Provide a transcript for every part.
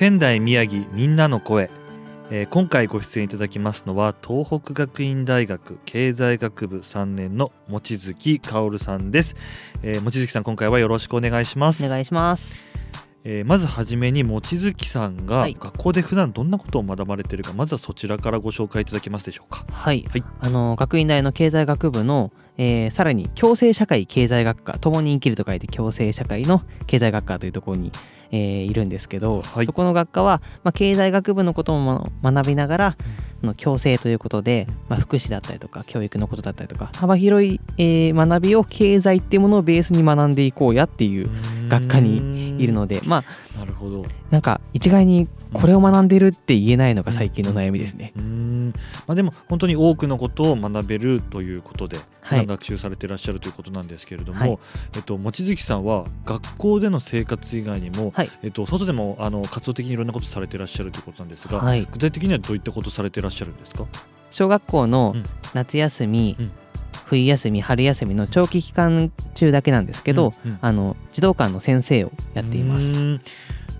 仙台宮城みんなの声、えー今回ご出演いただきますのは東北学院大学経済学部3年の望月香さんです、えー望月さん今回はよろしくお願いします。お願いします。えーまずはじめに望月さんがはい。学校で普段どんなことを学ばれているかまずはそちらからご紹介いただけますでしょうか。はい。はい。あの学院大の経済学部の、えーさらに共生社会経済学科共に生きると書いて共生社会の経済学科というところに、えーいるんですけど、はい。そこの学科は、まあ、経済学部のことも学びながら、あの共生ということで、まあ、福祉だったりとか教育のことだったりとか幅広い、えー学びを経済っていうものをベースに学んでいこうやっていう学科にいるのでまあなるほど。なんか一概にこれを学んでるって言えないのが最近の悩みですね。うーん。まあ、でも本当に多くのことを学べるということで、学習されていらっしゃるということなんですけれども、はい。えっと、望月さんは学校での生活以外にも、はい。えっと、外でもあの活動的にいろんなことされていらっしゃるということなんですが、はい。具体的にはどういったことされていらっしゃるんですか？小学校のうん。夏休み、うん冬休み春休みの長期期間中だけなんですけど、うんうん。あの児童館の先生をやっています。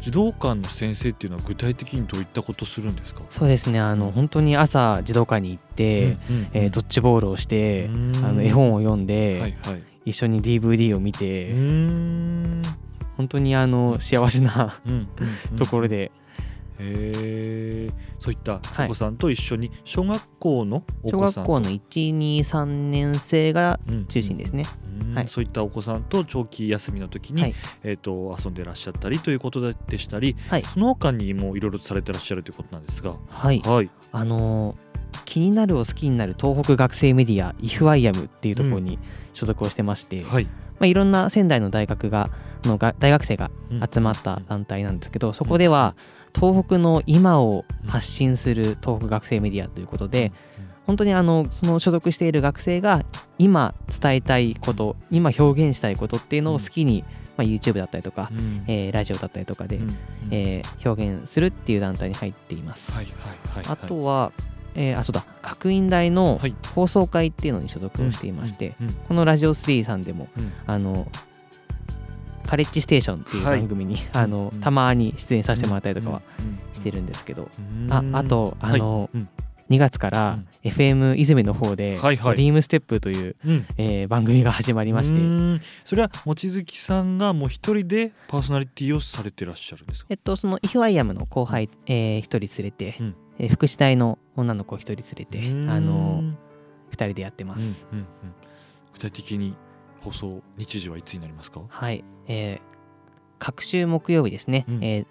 児童館の先生っていうのは具体的にどういったことするんですか？そうですね。あの本当に朝児童館に行って、うんうんえードッジボールをして、あの絵本を読んで、はいはい。一緒に DVD を見うて、本当にあの幸せなうんうんうん。ところで、へー。そういったはいお子さんと一緒に小学校のお小子さんと。学校の123年生がうん。中心ですね。うん。はい。そういったお子さんと長期休みの時に、はい。えー、と遊んでらっしゃったりということでしたり、はい。その他にもいろいろとされてらっしゃるということなんですが、はい、はい、あのー気になるを好きになる東北学生メディア IFIAM っていうところに所属をしてまして、はい、まあ、いろんな仙台の大学がのが大学生がうん。集まった団体なんですけど、そこでは東北の今を発信する東北学生メディアということで、本当にあのその所属している学生が今伝えたいこと今表現したいことっていうのを好きに、まあ、YouTube だったりとか、うん。えーラジオだったりとかで、うん。うん。えー表現するっていう団体に入っています。はいはいはいあとは、えーあそうだ学院大のはい。放送会っていうのに所属をしていまして、このラジオ3さんでもうん。あのカレッジステーションっていうはい。番組に、あのうん。たまに出演させてもらったりとかはしてるんですけど、うん。ああとあのはい。うん。2月からうん。FM 泉の方で、はいはい。ドリームステップという、うん。えー番組が始まりまして、うん。それは望月さんがもう一人でパーソナリティをされてらっしゃるんですか？えっとそのイフアイアムの後輩、えー、1人連れて、うん。えー福祉隊の女の子1人連れて、うん。あの2人でやってます。うんうんうん。具体的に放送日時はいつになりますか？はい、えー、各週木曜日ですね、うん。えー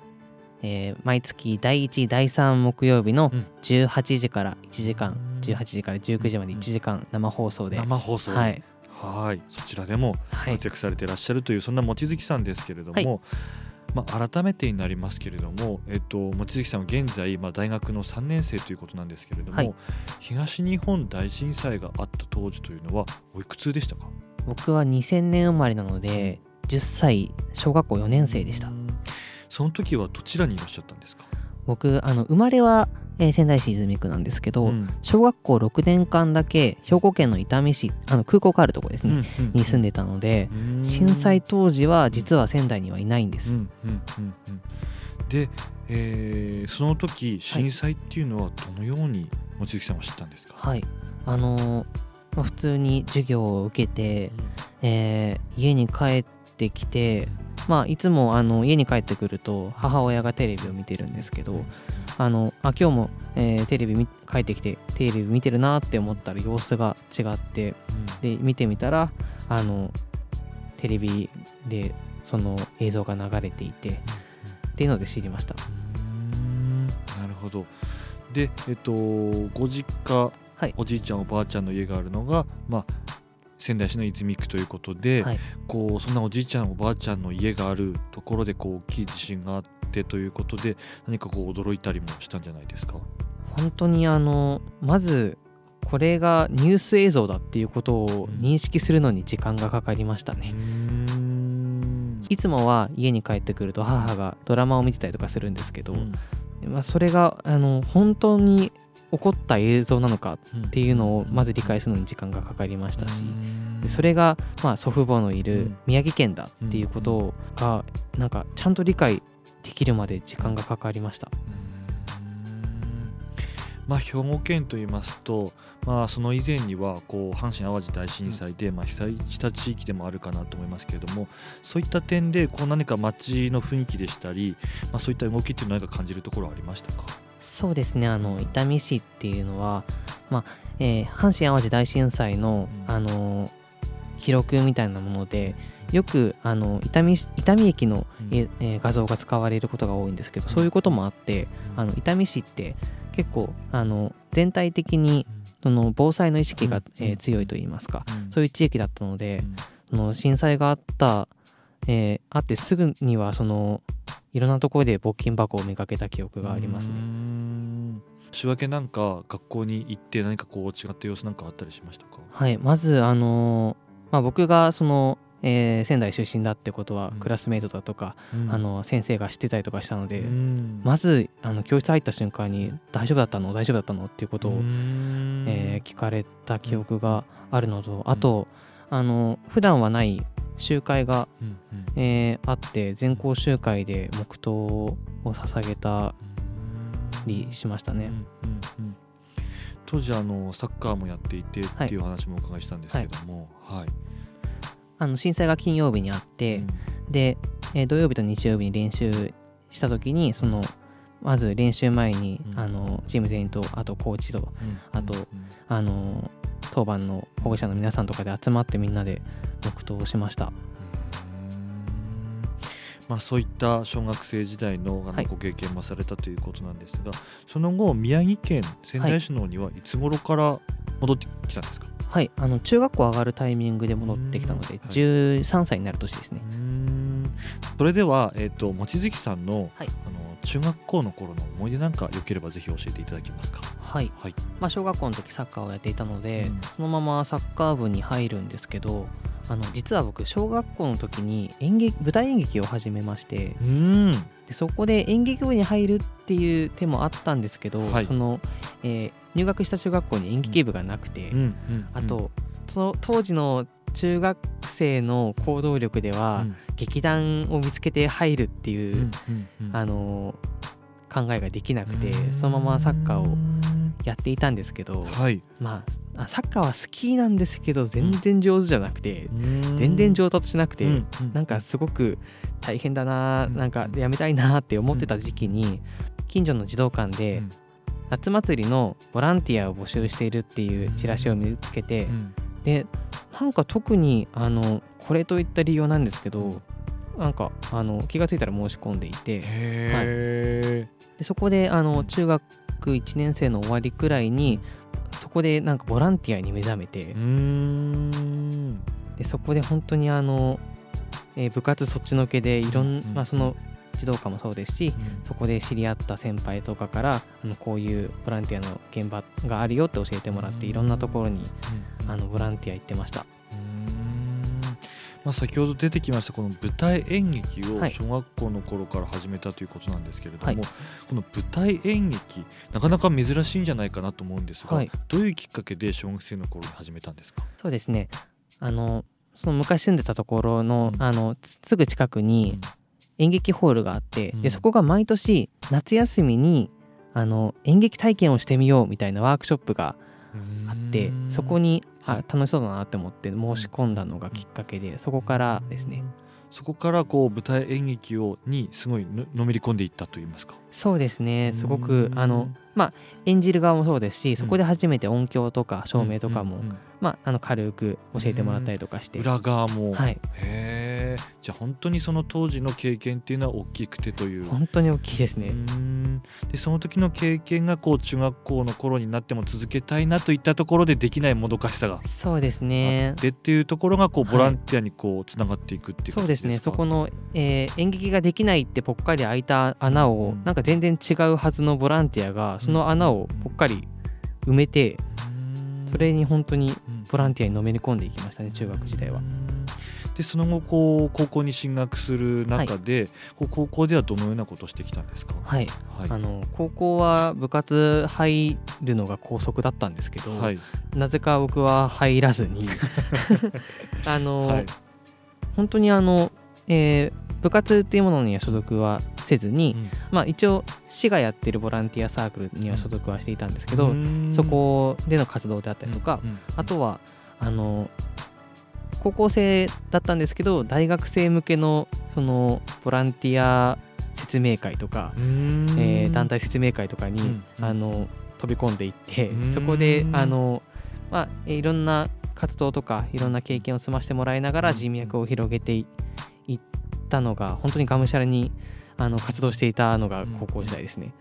えー毎月第1第3木曜日のうん。18時から1時間、うん。18時から19時まで1時間生放送で、生放送。ではい、はい。そちらでもはい。活躍されていらっしゃるというそんな望月さんですけれども、まあ、改めてになりますけれども、えっと、望月さんは現在、まあ、大学の3年生ということなんですけれども、はい。東日本大震災があった当時というのはおいくつでしたか？僕は2000年生まれなので10歳小学校4年生でした。うんその時はどちらにいらっしゃったんですか、僕あの生まれは、えー仙台市泉区なんですけど、うん。小学校6年間だけ兵庫県の伊丹市あの空港があるところですね、うんに住んでたので、うん。震災当時は実は仙台にはいないんです、うんうんうんうん。で、えーその時震災っていうのはどのように望月さんは知ったんですか、はい。あのーまあ普通に授業を受けて、えー家に帰ってきて、まあ、いつもあの家に帰ってくると母親がテレビを見てるんですけどあのあ今日も、えーテレビ見帰ってきてテレビ見てるなって思ったら様子が違ってで見てみたらあのテレビでその映像が流れていてっていうので知りました。うん。なるほど。でえっとご実家、はい。おじいちゃんおばあちゃんの家があるのがまあ仙台市の泉区ということで、はい。こうそんなおじいちゃんおばあちゃんの家があるところでこう大きい地震があってということで何かこう驚いたりもしたんじゃないですか？本当にあのまずこれがニュース映像だっていうことを認識するのに時間がかかりましたね。いつもは家に帰ってくると母がドラマを見てたりとかするんですけど、まあ、それがあの本当に起こった映像なのかっていうのをまず理解するのに時間がかかりましたしでそれがまあ祖父母のいる宮城県だっていうことがなんかちゃんと理解できるまで時間がかかりました。まあ、兵庫県といいますと、まあ、その以前にはこう阪神・淡路大震災で、まあ、被災した地域でもあるかなと思いますけれどもそういった点でこう何か街の雰囲気でしたり、まあ、そういった動きっていうのは何か感じるところはありましたか？そうですね。あの伊丹市っていうのは、まあえー阪神・淡路大震災の、うん。あの記録みたいなものでよくあの伊丹市伊丹駅の、うん。ええー画像が使われることが多いんですけどそういうこともあってあの伊丹市って結構あの全体的にその防災の意識が、うん。えー強いといいますかうん。そういう地域だったのでうん。その震災があった、えーあってすぐにはそのいろんなところで募金箱を見かけた記憶がありますね。ん仕分けなんか学校に行って何かこう違った様子なんかあったりしましたか？はい、まずあのーまあ、僕がその、えー仙台出身だってことはうん。クラスメートだとか、うん。あの先生が知ってたりとかしたので、うん。まずあの教室入った瞬間に「大丈夫だったの？大丈夫だったの?」っていうことを、うん。えー聞かれた記憶があるのと、あとあの普段はない集会が、うんうん。えーあって全校集会で黙祷を捧げたりしましたね。うんうんうん。当時あのサッカーもやっていてっていう話もお伺いしたんですけども、はい。あの震災が金曜日にあって、で、えー土曜日と日曜日に練習した時にそのまず練習前に、うん。あのチーム全員とあとコーチとうん。あとうん。あの当番の保護者の皆さんとかで集まってみんなで黙祷をしました。うん。まあ、そういった小学生時代のご経験もされたということなんですが、その後宮城県仙台市の方にはい。つ頃から戻ってきたんですか、はい。あの中学校上がるタイミングで戻ってきたのでうん。はい。13歳になる年ですね。それでは、えー、と望月さんの,、はい。あの中学校の頃の思い出なんかよければぜひ教えていただけますか？はい、はい、まあ、小学校の時サッカーをやっていたので、うん。そのままサッカー部に入るんですけどあの実は僕小学校の時に演劇舞台演劇を始めましてうーん。でそこで演劇部に入るっていう手もあったんですけど、はい。そのえー入学した中学校に演劇部がなくて、うんうん。あとその当時の中学生の行動力では、うん。劇団を見つけて入るってういう、んうんうん。あの考えができなくてうん。そのままサッカーをやっていたんですけど、はい。まああサッカーは好きなんですけど全然上手じゃなくて、全全然上達しなくて、うん。うんなんかすごく大変だな、うん。なんかやめたいなって思ってた時期に近所の児童館でうん。夏祭りのボランティアを募集しているっていうチラシを見つけて、うん。でなんか特にあのこれといった理由はなんですけど、なんかあの気がついたら申し込んでいてへでそこであうんの中学1年生の終わりくらいにそこでなんかボランティアに目覚めてでそこで本当にあの、えー部活そっちのけでいろん、うん。まあ、その児童館もそうですしそこで知り合った先輩とかからあのこういうボランティアの現場があるよって教えてもらっていろんなところにあのボランティア行ってました。まあ、先ほど出てきましたこの舞台演劇を小学校の頃から始めたということなんですけれども、はいこの舞台演劇なかなか珍しいんじゃないかなと思うんですが、はいどういうきっかけで小学生の頃に始めたんですか、そうですねあのその昔住んでたところの,、うんあのすぐ近くに演劇ホールがあって、うん。でそこが毎年夏休みにあの演劇体験をしてみようみたいなワークショップがあってそこににあ楽しそうだなって思って申し込んだのがきっかけでそこからですね。そこからこう舞台演劇をにすごいののめり込んでいったといいますか。そうですね。すごくうんあのまあ演じる側もそうですしそこで初めて音響とか照明とかも、まあ、あの軽く教えてもらったりとかして、裏側も、はい、へへー。じゃあ本当にその当時の経験っていうのは大きくてという。本当に大きいですね。でその時の経験がこう中学校の頃になっても続けたいなといったところでできないもどかしさがそうですあねっ。てっていうところがこうはい。ボランティアにこうつながっていくっていうそうですね。そこのの、えー演劇ができないってぽっかり開いた穴を、うん。なんか全然違うはずのボランティアがその穴をぽっかり埋めて、それに本当にボランティアにのめり込んでいきましたね中学時代は。でその後こう高校に進学する中で、こう高校ではどのようなことをしてきたんですか？はい、はい。あの高校は部活入るのが校則だったんですけど、はい。なぜか僕は入らずに。あの、はい。本当にあの、えー部活っていうものには所属はせずに、うん。まあ、一応市がやってるボランティアサークルには所属はしていたんですけど、うーん。そこでの活動であったりとか、うんうんあとはあの高校生だったんですけど大学生向けのそのボランティア説明会とか、えー団体説明会とかに、あの飛び込んでいってうん。そこであの、まあ、えーいろんな活動とかいろんな経験を積ませてもらいながらうん人脈を広げていいったのが本当にがむしゃらにあの活動していたのが高校時代ですね。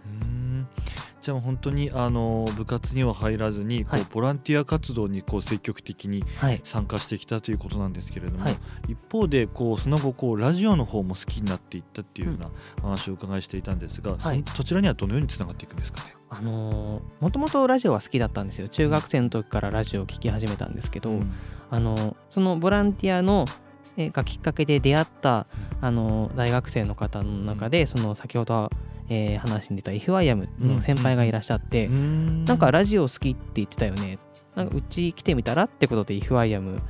じゃあ本当にあの部活には入らずにこう、はいボランティア活動にこう積極的にはい、参加してきたということなんですけれども、はい。一方でこうその後こうラジオの方も好きになっていったっていうような話をお伺いしていたんですが、はい。そそちらにはどのようにつながっていくんですかね？あのもともとラジオは好きだったんですよ。中学生の時からラジオを聴き始めたんですけど、うん。あのそのボランティアのえーがきっかけで出会ったあの大学生の方の中で、その先ほど、えー話に出た IFIAM の先輩がいらっしゃって、うーん。なんかラジオ好きって言ってたよね。なんかうち来てみたらってことで IFIAM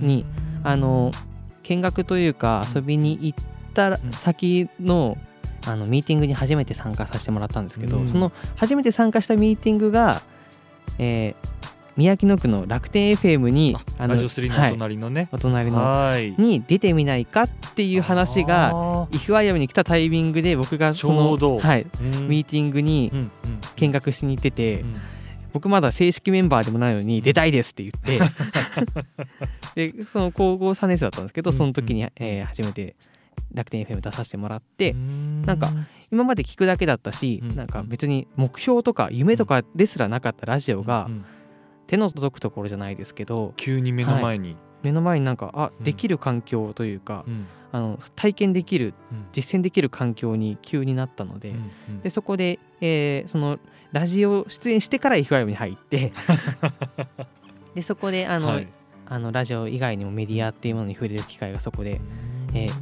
にあの見学というか遊びに行ったうん。先のあのミーティングに初めて参加させてもらったんですけど、うん。その初めて参加したミーティングが、えー宮城野区の楽天 FM にあラジオ3のおはい隣のね、お隣のはい。に出てみないかっていう話があ IFIAM に来たタイミングで僕がそのちょうど。はい、ミーティングにうんうん見学しに行ってて、うん。僕まだ正式メンバーでもないのに出たいですって言って でその高校3年生だったんですけどその時に、えー初めて楽天 FM 出させてもらって、なんか今まで聞くだけだったし、うん。なんか別に目標とか夢とかですらなかったラジオが、うんうん手の届くところじゃないですけど急に目の前に、目の前になんかあうん。できる環境というか、うん。あの体験できるうん。実践できる環境に急になったので,、うんうん。でそこで、えーそのラジオ出演してから IFIM に入って でそこであの、はい。あのラジオ以外にもメディアっていうものに触れる機会がそこでえー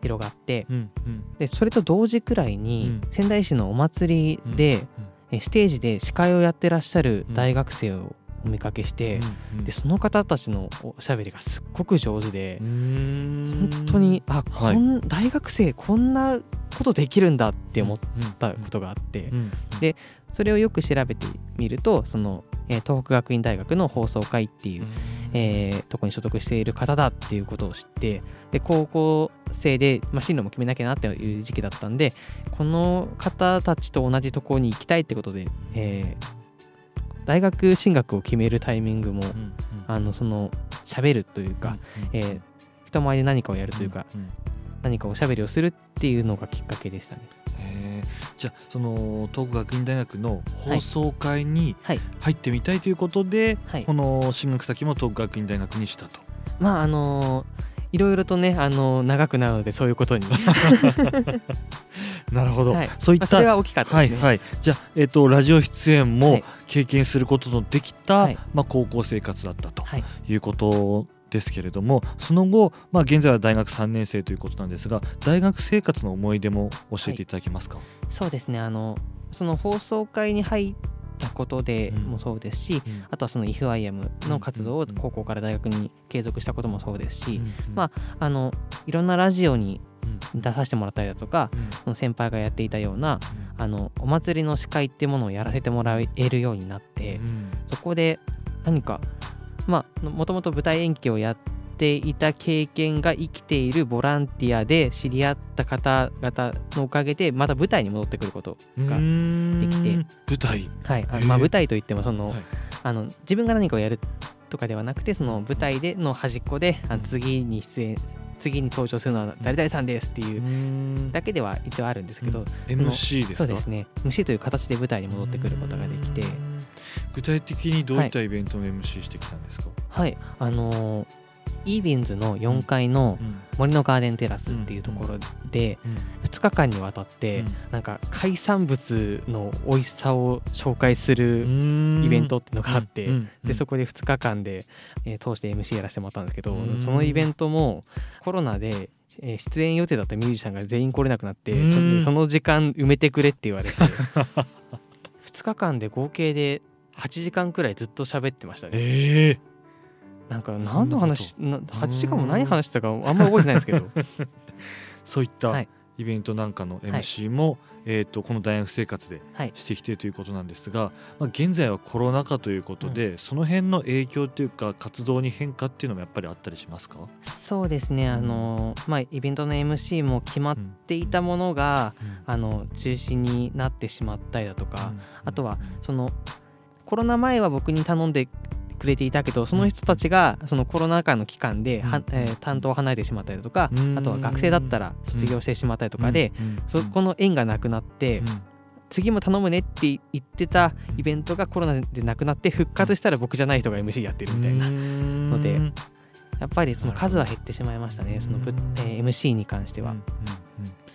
広がってうんうん。でそれと同時くらいに、うん。仙台市のお祭りで、えステージで司会をやってらっしゃる大学生をお見かけして、うんでその方たちのおしゃべりがすっごく上手でう、ん。本当にあ、はい。こん大学生こんなことできるんだって思っったことがあって、うんでそれをよく調べてみるとその、えー東北学院大学の放送会っていう、えーとこに所属している方だっていうことを知ってで高校生で、まあ、進路も決めなきゃなっていう時期だったんでこの方たちと同じところに行きたいってことで、えー大学進学を決めるタイミングも、うんうん。あのその喋るというか、うんえー人前で何かをやるというか、うんうん。何かおしゃべりをするっていうのがきっかけでしたね。じゃあその東北学院大学の放送会にはい。入ってみたいということで、はい。この進学先も東北学院大学にしたと。まああのーいろいろとね、あのー長くなるのでそういうことに、なるほど、はい。そういったまあそれは大きかったね。はいはい、じゃあ、えっとラジオ出演もはい。経験することのできた、はい。まあ、高校生活だったとはい。いうことですけれどもその後、まあ、現在は大学3年生ということなんですが大学生活の思い出も教えていただけますか、そうですね。あのその放送会に入ったことでうん。もそうですし、うん。あとはその IFIM の活動を高校から大学に継続したこともそうですし、うん。まあのいろんなラジオにうん。出させてもらったりだとかうん。その先輩がやっていたようなあのお祭りの司会っていうものをやらせてもらえるようになって、うん。そこで何かまあもともと舞台演劇をやっていた経験が生きているボランティアで知り合った方々のおかげでまた舞台に戻ってくることが、うんできて。舞台？はい。あまあ、舞台といってもその、はい。あの自分が何かをやるとかではなくてその舞台での端っこであの次に出演次に登場するのは誰々さんですっていううん。だけでは一応あるんですけど、うん。MC ですか？そうですね。MC という形で舞台に戻ってくることができて。うん。具体的にどういったイベントの MC してきたんですか、はい。あのーイービンズの4階のうん。森のガーデンテラスっていうところでうん。2日間にわたってうん。なんか海産物の美味しさを紹介するうん。イベントっていうのがあってでそこで2日間で、えー通して MC やらせてもらったんですけどうん。そのイベントもコロナで、えー出演予定だったミュージシャンが全員来れなくなってうん。そその時間埋めてくれって言われて 2日間で合計で8時間くらいずっと喋ってましたね。ええなんか何の話な8時間も何話したかあんまり覚えてないんですけど。そういったはい。イベントなんかの MC も、えー、とこの大学生活ではい。してきてということなんですが、まあ、現在はコロナ禍ということで、その辺の影響というか活動に変化っていうのもやっぱりあったりしますか、そうですね。あのまあイベントの MC も決まっうんていたものがうん。あの中止になってしまったりだとか、うん。あとはそのコロナ前は僕に頼んでくれていたけどその人たちがそのコロナ禍の期間では、うん。えー担当を離れてしまったりだとか、うん。あとは学生だったら卒業してしまったりとかで、そこの縁がなくなって、うん。次も頼むねって言ってたイベントがコロナでなくなって復活したら僕じゃない人が MC やってるみたいな、ののでやっぱりその数は減ってしまいましたね。そのぶ、えー MC に関しては。うん。うん。うん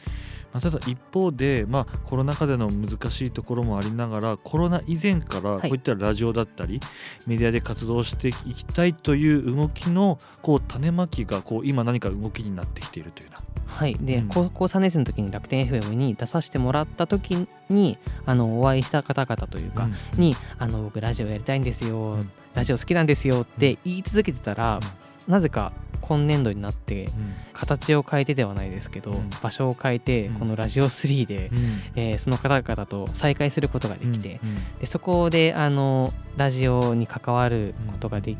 まあ、ただ一方で、まあ、コロナ禍での難しいところもありながらコロナ以前からこはい。ういったラジオだったり、メディアで活動していきたいという動きのこう種まきがこう今何か動きになってきているというな。はい、で、うん。高校3年生の時に楽天 FM に出させてもらった時にあのお会いした方々というか、うん。にあの僕ラジオやりたいんですよ、うん。ラジオ好きなんですよって言い続けてたら、なぜか今年度になって形を変えてではないですけど、うん。場所を変えて、うん。このラジオ3で、えーその方々と再会することができて、うん。でそこであのラジオに関わることがで、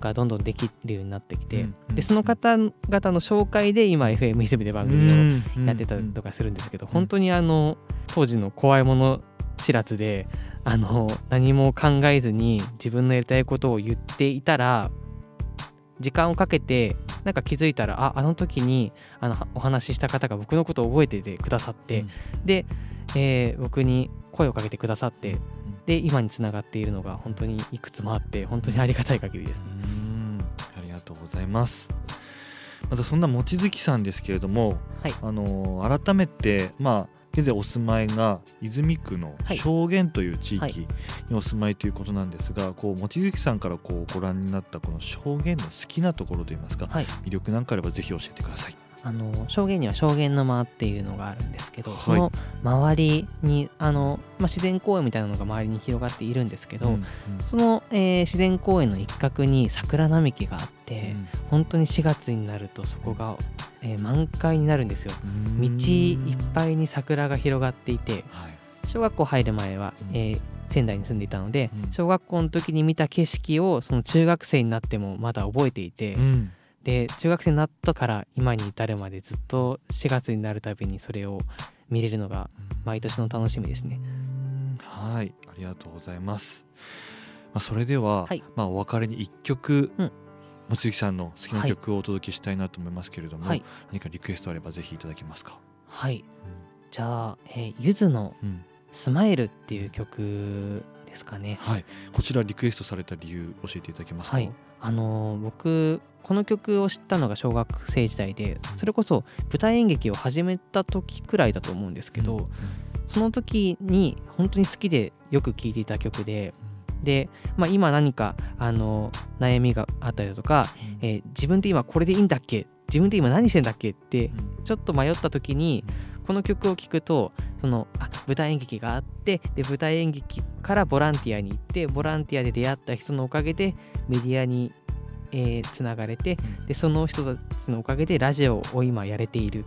がどんどんできるようになってきて、でその方々の紹介で今 FM 泉で番組をやってたりとかするんですけど、本当にあの当時の怖いもの知らずであの何も考えずに自分のやりたいことを言っていたら時間をかけてなんか気づいたらああの時にあのお話しした方が僕のことを覚えててくださって、で、えー僕に声をかけてくださってで今につながっているのが本当にいくつもあって本当にありがたい限りですね。うんありがとうございます。またそんな望月さんですけれども、はいあの改めてまあ現在お住まいが泉区のはい証言という地はい域にお住まいということなんですが、こう望月さんからこうご覧になったこの証言の好きなところといいますか、はい魅力なんかあればぜひ教えてください。あの証言には証言の間っていうのがあるんですけど、はい。その周りにあの、まあ、自然公園みたいなのが周りに広がっているんですけど、うんその、えー自然公園の一角に桜並木があって、うん。本当に4月になるとそこが、えー満開になるんですよ。うん。道いっぱいに桜が広がっていてはい。小学校入る前は、うん。えー仙台に住んでいたので、うん。小学校の時に見た景色をその中学生になってもまだ覚えていて、うんで中学生になったから今に至るまでずっと4月になるたびにそれを見れるのが毎年の楽しみですね。うんはい、ありがとうございます。まあ、それでは、はいまあ、お別れに一曲、うん望月さんの好きな曲をお届けしたいなと思いますけれども、はい何かリクエストあればぜひいただけますか？はいじゃあ、えーゆずのうんうん「スマイルっていう曲ですかね。はい、こちらリクエストされた理由教えていただけますか？はいあのー僕この曲を知ったのが小学生時代でそれこそ舞台演劇を始めた時くらいだと思うんですけど、うんその時に本当に好きでよく聴いていた曲でで、まあ、今何かあの悩みがあったりだとか、うん。えー自分って今これでいいんだっけ自分って今何してんだっけってうん。ちょっと迷った時にこの曲を聴くとそのあ舞台演劇があってで舞台演劇からボランティアに行ってボランティアで出会った人のおかげでメディアに、えーつながれてでその人たちのおかげでラジオを今やれている。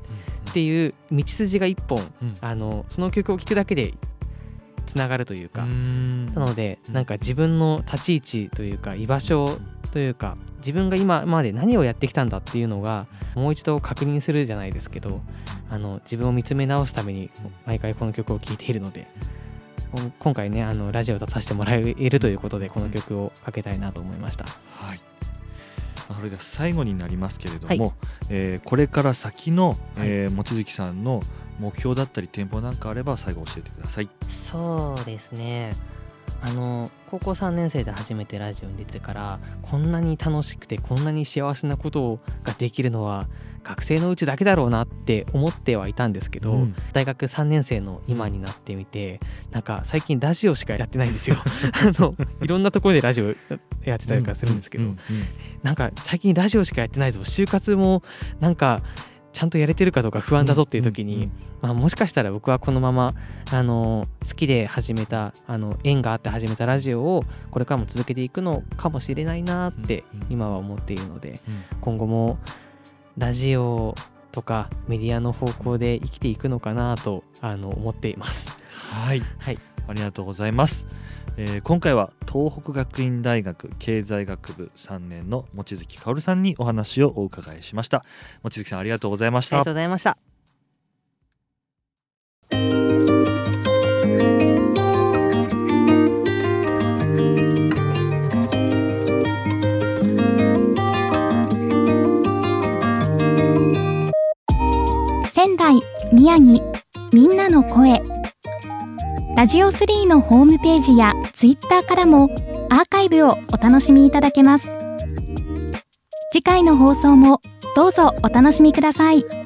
っていう道筋が一本うん。あのその曲を聴くだけでつながるというか、うん。なのでうん。なんか自分の立ち位置というか居場所というか自分が今まで何をやってきたんだっていうのがもう一度確認するじゃないですけどあの自分を見つめ直すために毎回この曲を聴いているので今回ねあのラジオを出させてもらえるということでこの曲をかけたいなと思いました。はい。まそれでは最後になりますけれども、はい。えーこれから先の、はい。えー望月さんの目標だったり展望なんかあれば最後教えてください。そうですね。あの高校3年生で初めてラジオに出てからこんなに楽しくてこんなに幸せなことができるのは学生のうちだけだろうなって思ってはいたんですけど、うん。大学3年生の今になってみてなんか最近ラジオしかやってないんですよ。あのいろんなところでラジオやってたりとかするんですけど、うんうんなんか最近ラジオしかやってないぞ。就活もなんかちゃんとやれてるかどうか不安だぞっていう時に、まあ、もしかしたら僕はこのままあの好きで始めたあの縁があって始めたラジオをこれからも続けていくのかもしれないなって今は思っているのでうん。今後もラジオとかメディアの方向で生きていくのかなとあの思っています。はい、はい、ありがとうございます。えー今回は東北学院大学経済学部3年の望月香織さんにお話をお伺いしました。望月さんありがとうございましたありがと。うございました。仙台宮城みんなの声ラジオ3のホームページやツイッターからもアーカイブをお楽しみいただけます。次回の放送もどうぞお楽しみください。